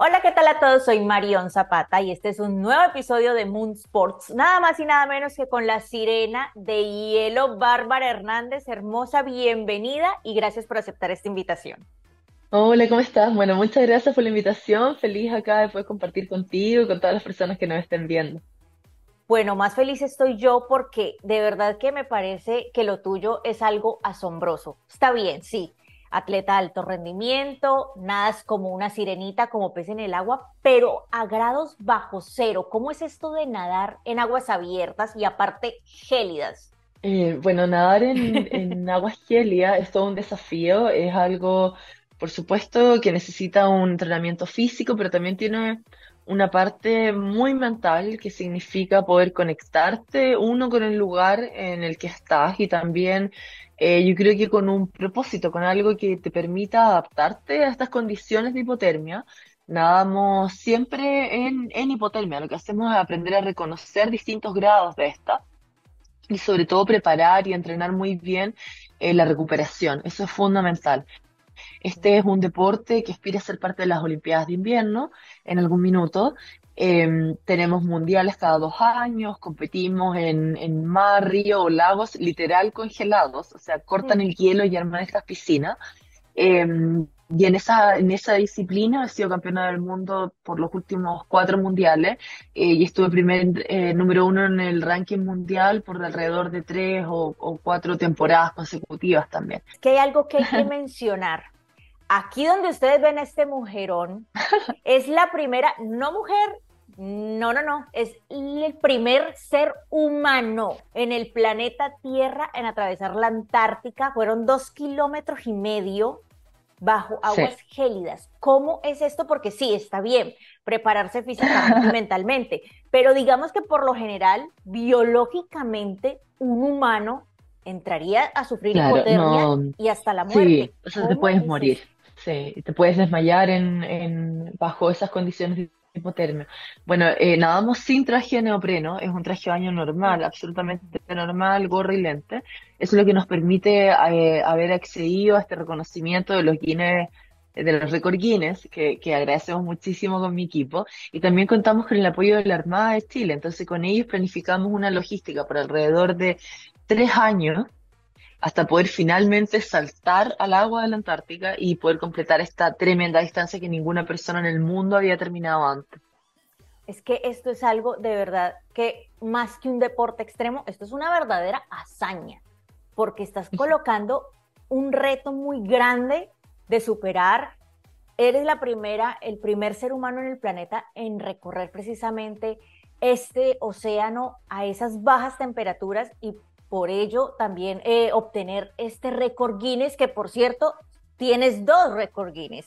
Hola, ¿qué tal a todos? Soy Marion Zapata y este es un nuevo episodio de Moon Sports, nada más y nada menos que con la sirena de hielo Bárbara Hernández. Hermosa, bienvenida y gracias por aceptar esta invitación. Hola, ¿cómo estás? Bueno, muchas gracias por la invitación. Feliz acá de poder compartir contigo y con todas las personas que nos estén viendo. Bueno, más feliz estoy yo porque de verdad que me parece que lo tuyo es algo asombroso. Está bien, sí, atleta de alto rendimiento, nadas como una sirenita, como pez en el agua, pero a grados bajo cero. ¿Cómo es esto de nadar en aguas abiertas y aparte gélidas? Eh, bueno, nadar en, en aguas gélidas es todo un desafío, es algo, por supuesto, que necesita un entrenamiento físico, pero también tiene una parte muy mental que significa poder conectarte uno con el lugar en el que estás y también eh, yo creo que con un propósito, con algo que te permita adaptarte a estas condiciones de hipotermia. Nadamos siempre en, en hipotermia, lo que hacemos es aprender a reconocer distintos grados de esta y sobre todo preparar y entrenar muy bien eh, la recuperación. Eso es fundamental. Este es un deporte que aspira a ser parte de las Olimpiadas de invierno en algún minuto. Em, tenemos mundiales cada dos años, competimos en, en mar, río o lagos literal congelados, o sea, cortan el hielo y arman estas piscinas. Em, y en esa, en esa disciplina he sido campeona del mundo por los últimos cuatro mundiales eh, y estuve primer eh, número uno en el ranking mundial por alrededor de tres o, o cuatro temporadas consecutivas también. Que hay algo que hay que mencionar. Aquí donde ustedes ven a este mujerón, es la primera, no mujer, no, no, no, es el primer ser humano en el planeta Tierra en atravesar la Antártica. Fueron dos kilómetros y medio bajo aguas gélidas. ¿Cómo es esto? Porque sí, está bien prepararse físicamente y mentalmente, pero digamos que por lo general, biológicamente, un humano entraría a sufrir hipotermia y hasta la muerte. Sí, o sea, te puedes morir. Sí, te puedes desmayar en, en, bajo esas condiciones hipotermia. Bueno, eh, nadamos sin traje de neopreno, es un traje de baño normal, absolutamente normal, gorro y lente. Eso es lo que nos permite eh, haber accedido a este reconocimiento de los Guinness, de los récord Guinness, que, que agradecemos muchísimo con mi equipo. Y también contamos con el apoyo de la Armada de Chile, entonces con ellos planificamos una logística por alrededor de tres años hasta poder finalmente saltar al agua de la Antártica y poder completar esta tremenda distancia que ninguna persona en el mundo había terminado antes. Es que esto es algo de verdad que más que un deporte extremo, esto es una verdadera hazaña, porque estás colocando un reto muy grande de superar. Eres la primera, el primer ser humano en el planeta en recorrer precisamente este océano a esas bajas temperaturas y por ello también eh, obtener este récord Guinness, que por cierto, tienes dos récord Guinness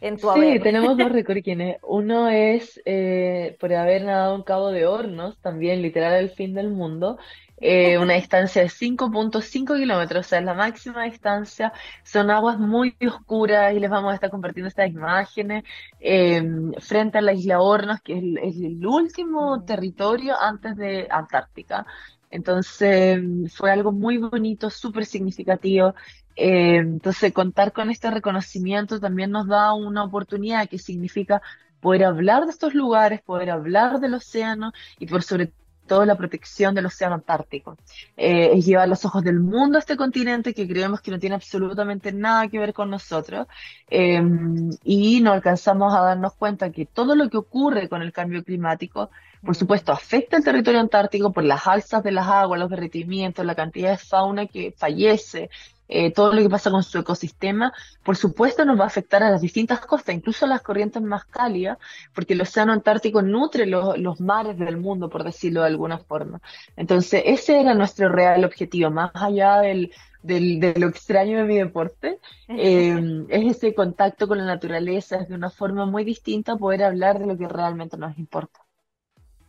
en tu Sí, tenemos dos récord Guinness. Uno es eh, por haber nadado un cabo de hornos, también literal el fin del mundo, eh, una distancia de 5.5 kilómetros, o sea, es la máxima distancia. Son aguas muy oscuras y les vamos a estar compartiendo estas imágenes frente a la isla Hornos, que es es el último territorio antes de Antártica. Entonces fue algo muy bonito, súper significativo. Eh, entonces contar con este reconocimiento también nos da una oportunidad que significa poder hablar de estos lugares, poder hablar del océano y por sobre todo la protección del océano Antártico. Eh, es llevar los ojos del mundo a este continente que creemos que no tiene absolutamente nada que ver con nosotros eh, y no alcanzamos a darnos cuenta que todo lo que ocurre con el cambio climático por supuesto, afecta el territorio antártico por las alzas de las aguas, los derretimientos, la cantidad de fauna que fallece, eh, todo lo que pasa con su ecosistema, por supuesto nos va a afectar a las distintas costas, incluso a las corrientes más cálidas, porque el océano Antártico nutre los mares del mundo, por decirlo de alguna forma. Entonces, ese era nuestro real objetivo, más allá del, del, de lo extraño de mi deporte, eh, es ese contacto con la naturaleza, es de una forma muy distinta poder hablar de lo que realmente nos importa.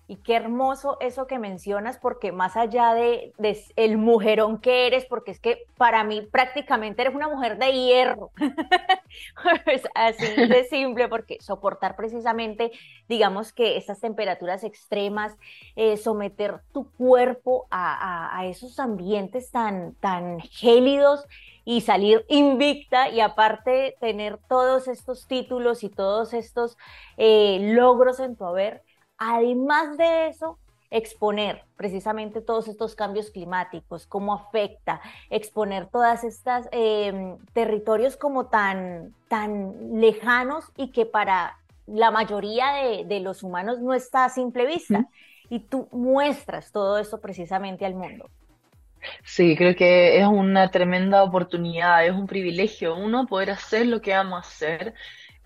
Y qué hermoso eso que mencionas, porque más allá de, el mujerón que eres, porque es que para mí prácticamente eres una mujer de hierro, es así de simple, porque soportar precisamente, digamos que estas temperaturas extremas, eh, someter tu cuerpo a, a, esos ambientes tan, tan gélidos y salir invicta y aparte tener todos estos títulos y todos estos eh, logros en tu haber, además de eso, exponer precisamente todos estos cambios climáticos, cómo afecta, exponer todas estas em, territorios como tan, tan lejanos y que para la mayoría de, los humanos no está a simple vista. Y tú muestras todo eso precisamente al mundo. Sí, creo que es una tremenda oportunidad, es un privilegio uno poder hacer lo que amo hacer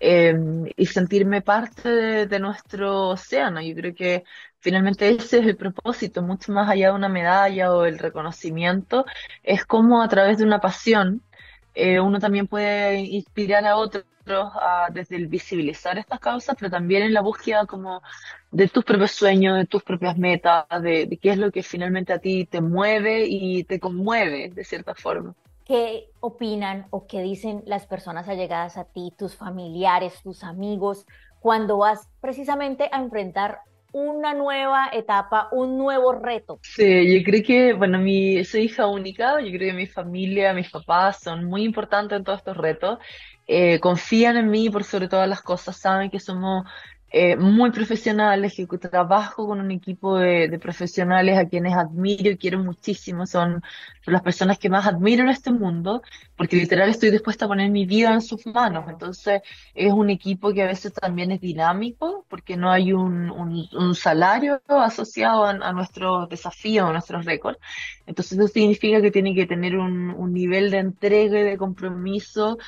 eh, y sentirme parte de, nuestro océano. Yo creo que finalmente ese es el propósito, mucho más allá de una medalla o el reconocimiento, es como a través de una pasión eh, uno también puede inspirar a otros desde el visibilizar estas causas, pero también en la búsqueda como de tus propios sueños, de tus propias metas, de, qué es lo que finalmente a ti te mueve y te conmueve de cierta forma. ¿Qué opinan o qué dicen las personas allegadas a ti, tus familiares, tus amigos, cuando vas precisamente a enfrentar una nueva etapa, un nuevo reto. Sí, yo creo que, bueno, mi, soy hija única, yo creo que mi familia, mis papás son muy importantes en todos estos retos. Eh, confían en mí por sobre todas las cosas, saben que somos eh, muy profesionales, que trabajo con un equipo de, profesionales a quienes admiro y quiero muchísimo, son, las personas que más admiro en este mundo, porque literal estoy dispuesta a poner mi vida en sus manos. Entonces es un equipo que a veces también es dinámico, porque no hay un, un, salario asociado a, a nuestros desafíos, a nuestros récords. Entonces eso significa que tiene que tener un, un nivel de entrega y de compromiso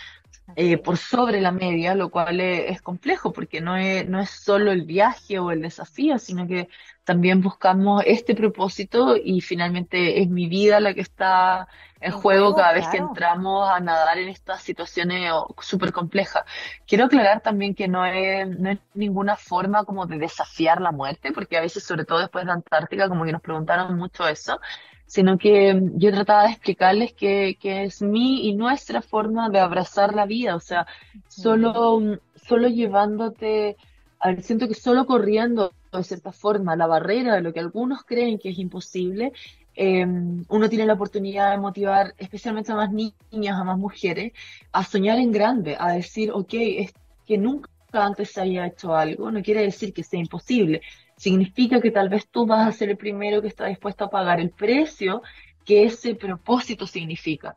eh, por sobre la media, lo cual es, complejo porque no es, no es solo el viaje o el desafío, sino que también buscamos este propósito y finalmente es mi vida la que está en juego cada vez que entramos a nadar en estas situaciones súper complejas. Quiero aclarar también que no es, no es ninguna forma como de desafiar la muerte, porque a veces, sobre todo después de Antártica, como que nos preguntaron mucho eso, sino que yo trataba de explicarles que, que, es mi y nuestra forma de abrazar la vida, o sea, solo, solo llevándote, a siento que solo corriendo de cierta forma la barrera de lo que algunos creen que es imposible, eh, uno tiene la oportunidad de motivar especialmente a más niñas, a más mujeres, a soñar en grande, a decir, ok, es que nunca antes se haya hecho algo, no quiere decir que sea imposible, significa que tal vez tú vas a ser el primero que está dispuesto a pagar el precio que ese propósito significa.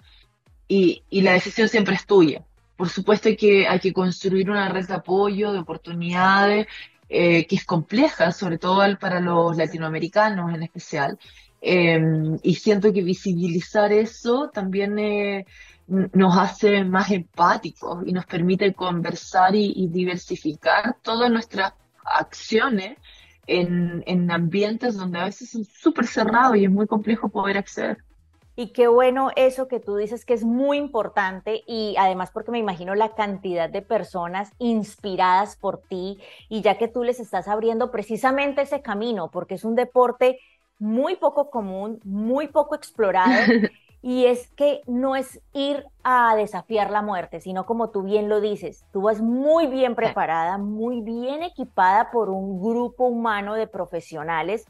Y, y la decisión siempre es tuya. Por supuesto que, hay que construir una red de apoyo, de oportunidades, eh, que es compleja, sobre todo para los latinoamericanos en especial. Em, y siento que visibilizar eso también eh, nos hace más empáticos y nos permite conversar y, y diversificar todas nuestras acciones en, ambientes donde a veces son súper cerrados y es muy complejo poder acceder. Y qué bueno eso que tú dices que es muy importante y además porque me imagino la cantidad de personas inspiradas por ti y ya que tú les estás abriendo precisamente ese camino, porque es un deporte muy poco común, muy poco explorado Y es que no es ir a desafiar la muerte, sino como tú bien lo dices, tú vas muy bien preparada, muy bien equipada por un grupo humano de profesionales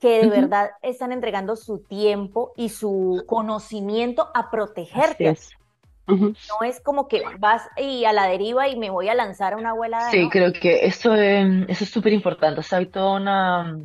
que de verdad están entregando su tiempo y su conocimiento a protegerte. No es como que vas y a la deriva y me voy a lanzar a una abuela. Sí, creo que eso, eso es súper importante. O sea, hay toda una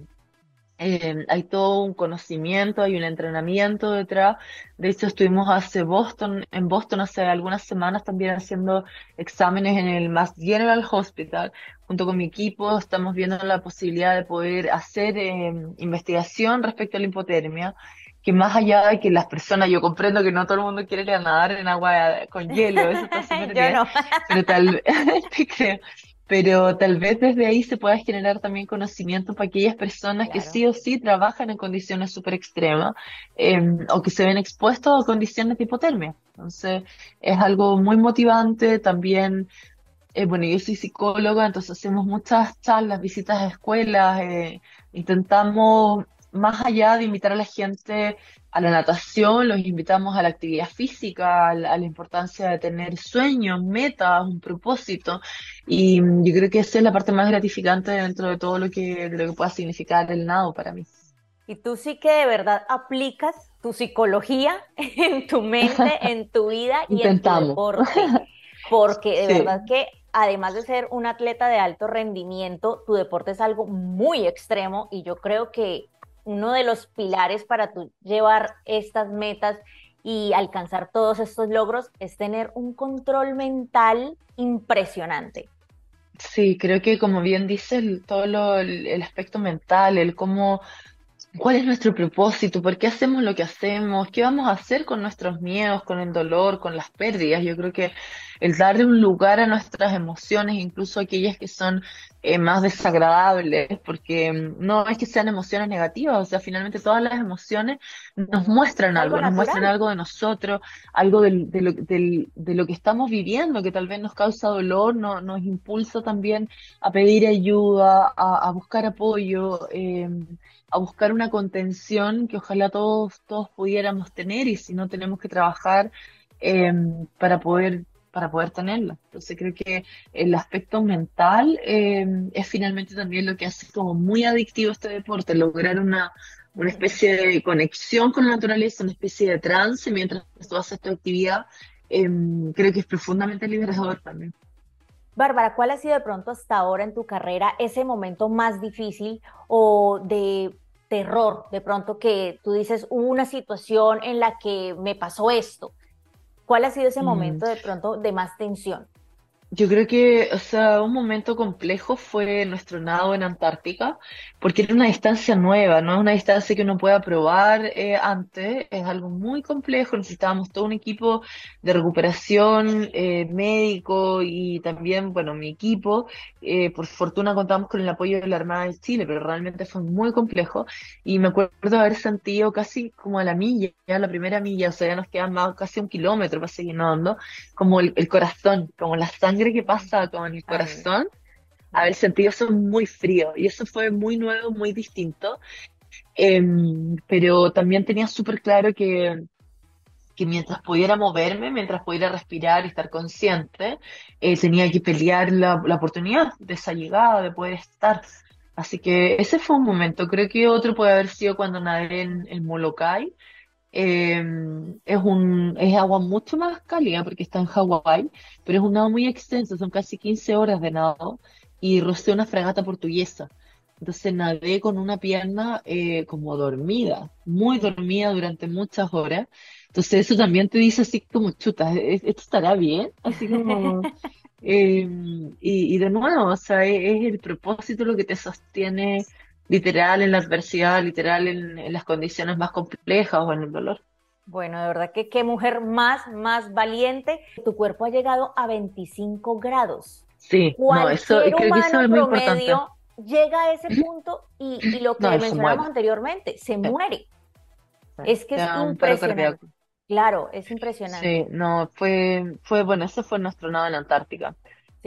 eh, hay todo un conocimiento, hay un entrenamiento detrás. De hecho, estuvimos hace Boston, en Boston hace algunas semanas también haciendo exámenes en el Mass General Hospital. Junto con mi equipo estamos viendo la posibilidad de poder hacer eh, investigación respecto a la hipotermia, que más allá de que las personas, yo comprendo que no todo el mundo quiere nadar en agua con hielo, eso está súper bien, pero tal, te creo, pero tal vez desde ahí se pueda generar también conocimiento para aquellas personas que sí o sí trabajan en condiciones súper extremas em, o que se ven expuestos a condiciones de hipotermia. Entonces, es algo muy motivante también. eh, bueno, yo soy psicóloga, entonces hacemos muchas charlas, visitas a escuelas, eh, intentamos, más allá de invitar a la gente a la natación, los invitamos a la actividad física, a la, a la importancia de tener sueños, metas, un propósito, y mm, yo creo que esa es la parte más gratificante dentro de todo lo que, lo que pueda significar el nado para mí. Y tú sí que de verdad aplicas tu psicología en tu mente, en tu vida y en tu Intentamos. deporte, porque de Sí, verdad que además de ser un atleta de alto rendimiento, tu deporte es algo muy extremo y yo creo que uno de los pilares para tú llevar estas metas y alcanzar todos estos logros es tener un control mental impresionante. sí, creo que como bien dice, el- todo lo- el aspecto mental, el cómo ¿Cuál es nuestro propósito? ¿Por qué hacemos lo que hacemos? ¿Qué vamos a hacer con nuestros miedos, con el dolor, con las pérdidas? Yo creo que el darle un lugar a nuestras emociones, incluso aquellas que son eh, más desagradables, porque mm, no es que sean emociones negativas, o sea, finalmente todas las emociones nos muestran Algo algo, nos muestran algo de nosotros, algo del- de lo, del- de lo que estamos viviendo, que tal vez nos causa dolor, no- nos impulsa también a pedir ayuda, a, a buscar apoyo. em, a buscar una contención que ojalá todos, todos pudiéramos tener y si no tenemos que trabajar eh, para poder, para poder tenerla. Entonces creo que el aspecto mental eh, es finalmente también lo que hace como muy adictivo este deporte, lograr una, una especie de conexión con la naturaleza, una especie de trance mientras tú haces tu actividad. eh, creo que es profundamente liberador también. Bárbara, ¿cuál ha sido de pronto hasta ahora en tu carrera ese momento más difícil o de terror? De pronto que tú dices, hubo una situación en la que me pasó esto. ¿Cuál ha sido ese Mm. momento de pronto de más tensión? Yo creo que, o sea, un momento complejo fue nuestro nado en Antártica, porque era una distancia nueva, no es una distancia que uno pueda probar eh, antes, es algo muy complejo, necesitábamos todo un equipo de recuperación eh, médico y también, bueno, mi equipo, eh, por fortuna contamos con el apoyo de la Armada de Chile, pero realmente fue muy complejo y me acuerdo haber sentido casi como a la milla, ya la primera milla, o sea, ya nos quedan más, casi un kilómetro para seguir nadando como el, el corazón, como la sangre que pasa con el corazón, no. haber sentido eso muy frío. Y eso fue muy nuevo, muy distinto. Em, pero también tenía súper claro que, que mientras pudiera moverme, mientras pudiera respirar y estar consciente, eh, tenía que pelear la, la oportunidad de esa llegada, de poder estar. Así que ese fue un momento. Creo que otro puede haber sido cuando nadé en el Molokai eh, es un, es agua mucho más cálida porque está en Hawái, pero es un nado muy extenso, son casi 15 horas de nado y rocé una fragata portuguesa. Entonces nadé con una pierna eh, como dormida, muy dormida durante muchas horas. Entonces eso también te dice así como chuta, ¿e- ¿esto estará bien? Así como... eh, y, y de nuevo, o sea, es, es el propósito lo que te sostiene literal en la adversidad, literal en, en las condiciones más complejas o en el dolor. Bueno, de verdad que qué mujer más, más valiente. Tu cuerpo ha llegado a 25 grados. Sí, no, eso, Cualquier creo que eso humano es muy importante. llega a ese punto y, y lo No, que mencionábamos muere. anteriormente, se muere. sí. Es que Te es impresionante. Claro, es impresionante. Sí, no, fue, fue, bueno, ese fue nuestro nado en Antártica.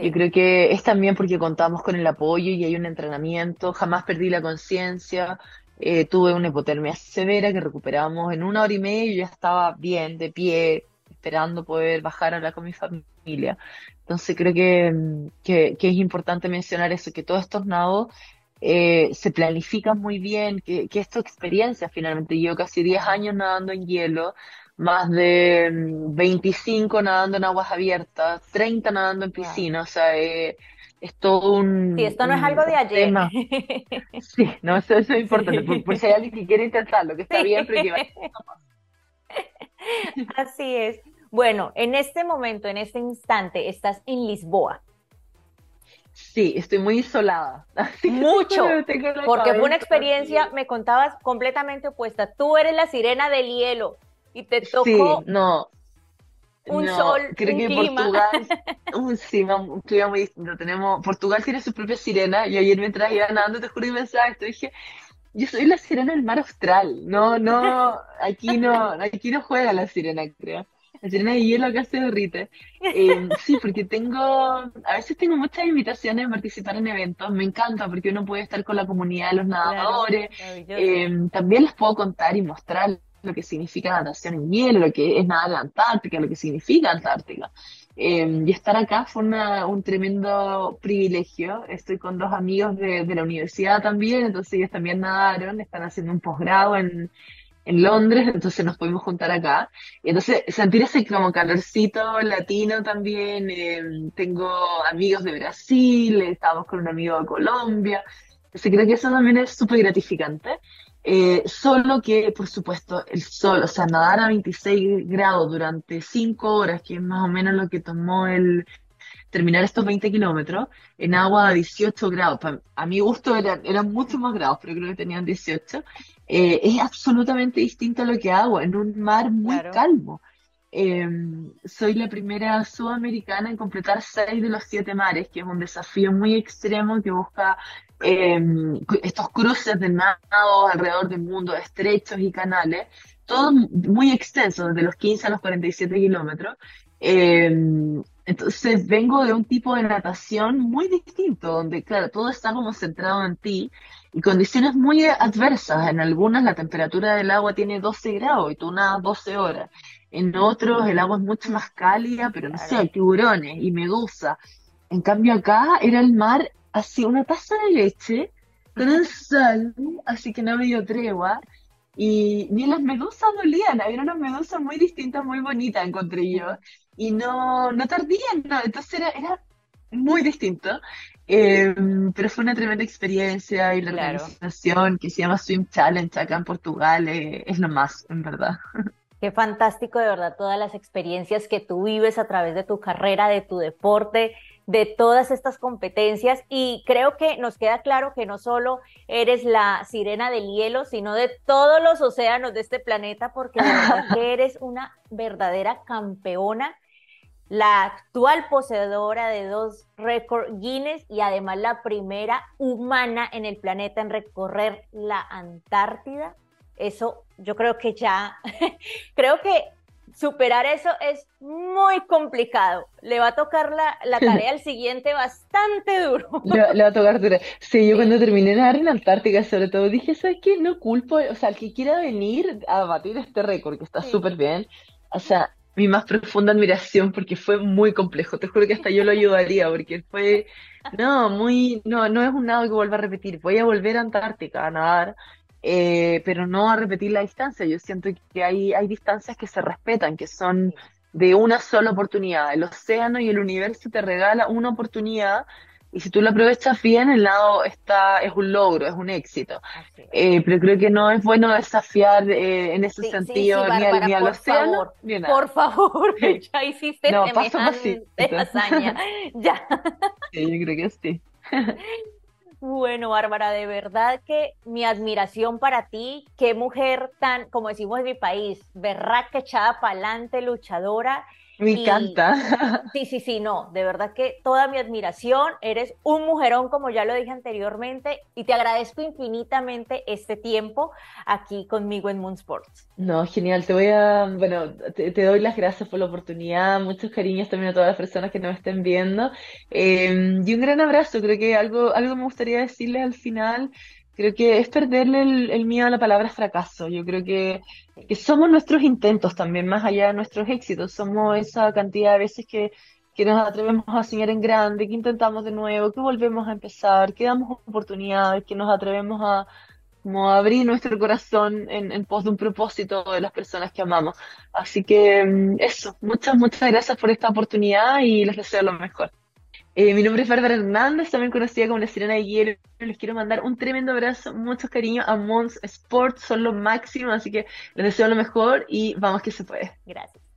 Yo creo que es también porque contamos con el apoyo y hay un entrenamiento, jamás perdí la conciencia, eh, tuve una hipotermia severa que recuperamos en una hora y media y ya estaba bien, de pie, esperando poder bajar a hablar con mi familia. Entonces creo que, que, es importante mencionar eso, que todos estos nados eh, se planifican muy bien, que, que es experiencia finalmente. Yo casi 10 años nadando en hielo, más de mm, 25 nadando en aguas abiertas, 30 nadando en Wow. piscina, o sea, eh, es todo Sí, un, esto no es algo de ayer. tema. Sí, no, eso, eso es importante, por, por Sí. si hay alguien que quiere intentarlo, que está bien, pero que vaya. Sí. Así es. Bueno, en este momento, en este instante, estás en Lisboa. Sí, estoy muy isolada, así Mucho, porque fue una experiencia, sí. me contabas, completamente opuesta. Tú eres la sirena del hielo y te Sí, tocó no, un no, sol, creo un que clima. Portugal, un clima, un clima muy distinto. Tenemos, Portugal tiene su propia sirena. Yo ayer mientras iba nadando, te juro que pensaba esto, dije, yo soy la sirena del mar austral. No, no, aquí no, aquí no juega la sirena, creo. La sirena de hielo acá se derrite. Eh, sí, porque tengo, a veces tengo muchas invitaciones a participar en eventos. Me encanta porque uno puede estar con la comunidad de los nadadores. Eh, también les puedo contar y mostrar lo que significa natación en hielo, lo que es nadar en Antártica, lo que significa Antártica. Eh, y estar acá fue una- un tremendo privilegio. Estoy con dos amigos de, de la universidad también, entonces ellos también nadaron, están haciendo un posgrado en, en Londres, entonces nos pudimos juntar acá. Y entonces sentir ese como calorcito latino también. eh, tengo amigos de Brasil, estábamos con un amigo de Colombia. Entonces creo que eso también es súper gratificante. Eh, solo que, por supuesto, el sol, o sea, nadar a 26 grados durante 5 horas, que es más o menos lo que tomó el terminar estos 20 kilómetros, en agua a 18 grados. Pa- A mi gusto eran, eran muchos más grados, pero creo que tenían 18. Eh, es absolutamente distinto a lo que hago en un mar muy Claro. calmo. Eh, soy la primera sudamericana en completar seis de los siete mares, que es un desafío muy extremo que busca eh, estos cruces de nados alrededor del mundo, estrechos y canales, todos muy extensos, desde los 15 a los 47 kilómetros. Eh, entonces vengo de un tipo de natación muy distinto, donde, claro, todo está como centrado en ti y condiciones muy adversas. En algunas la temperatura del agua tiene 12 grados y tú nadas 12 horas. En otros el agua es mucho más cálida, pero no sé, hay tiburones y medusas. En cambio acá era el mar así, una taza de leche con el sol, así que no me dio tregua. Y ni las medusas dolían, había unas medusas muy distintas, muy bonitas, encontré yo. Y no, no tardían, no. Entonces era, era muy distinto. Eh, pero fue una tremenda experiencia y la Claro. organización que se llama Swim Challenge acá en Portugal eh, es lo más, en verdad. Qué fantástico, de verdad, todas las experiencias que tú vives a través de tu carrera, de tu deporte, de todas estas competencias. Y creo que nos queda claro que no solo eres la sirena del hielo, sino de todos los océanos de este planeta, porque de verdad que eres una verdadera campeona, la actual poseedora de dos récords Guinness y además la primera humana en el planeta en recorrer la Antártida. Eso yo creo que ya, creo que superar eso es muy complicado. Le va a tocar la, la tarea al siguiente bastante duro. Le, le va a tocar dura. Sí, yo cuando terminé nadar en la Antártica, sobre todo, dije, ¿sabes qué? No culpo, o sea, el que quiera venir a batir este récord, que está Sí. súper bien, o sea, mi más profunda admiración porque fue muy complejo. Te juro que hasta yo lo ayudaría porque fue, no, muy, no, no es un nado que vuelva a repetir. Voy a volver a Antártica a nadar, eh, pero no a repetir la distancia. Yo siento que hay, hay distancias que se respetan, que son de una sola oportunidad. El océano y el universo te regala una oportunidad y si tú lo aprovechas bien, el nado está, es un logro, es un éxito. Eh, pero creo que no es bueno desafiar eh, en ese Sí, sí, sentido ni al, ni al por océano favor, ni a nada. Por favor, ya hiciste No, paso semejante hazaña. Ya. Yo creo que sí. Bueno, Bárbara, de verdad que mi admiración para ti, qué mujer tan, como decimos en mi país, berraca, echada pa'lante, luchadora. Me Y encanta. sí, sí, sí, no, de verdad que toda mi admiración, eres un mujerón, como ya lo dije anteriormente, y te agradezco infinitamente este tiempo aquí conmigo en Moon Sports. No, genial. Te voy a, bueno, te, te doy las gracias por la oportunidad, muchos cariños también a todas las personas que nos estén viendo. Eh, y un gran abrazo. Creo que algo, algo me gustaría decirles al final. Creo que es perderle el, el miedo a la palabra fracaso. Yo creo que, somos nuestros intentos también, más allá de nuestros éxitos. Somos esa cantidad de veces que, que nos atrevemos a soñar en grande, que intentamos de nuevo, que volvemos a empezar, que damos oportunidades, que nos atrevemos a como abrir nuestro corazón en, en pos de un propósito de las personas que amamos. Así que mm, eso, muchas, muchas gracias por esta oportunidad y les deseo lo mejor. Eh, mi nombre es Bárbara Hernández, también conocida como la Sirena de Hielo. Les quiero mandar un tremendo abrazo, muchos cariños a Mons Sports, son lo máximo, así que les deseo lo mejor y vamos que se puede. Gracias.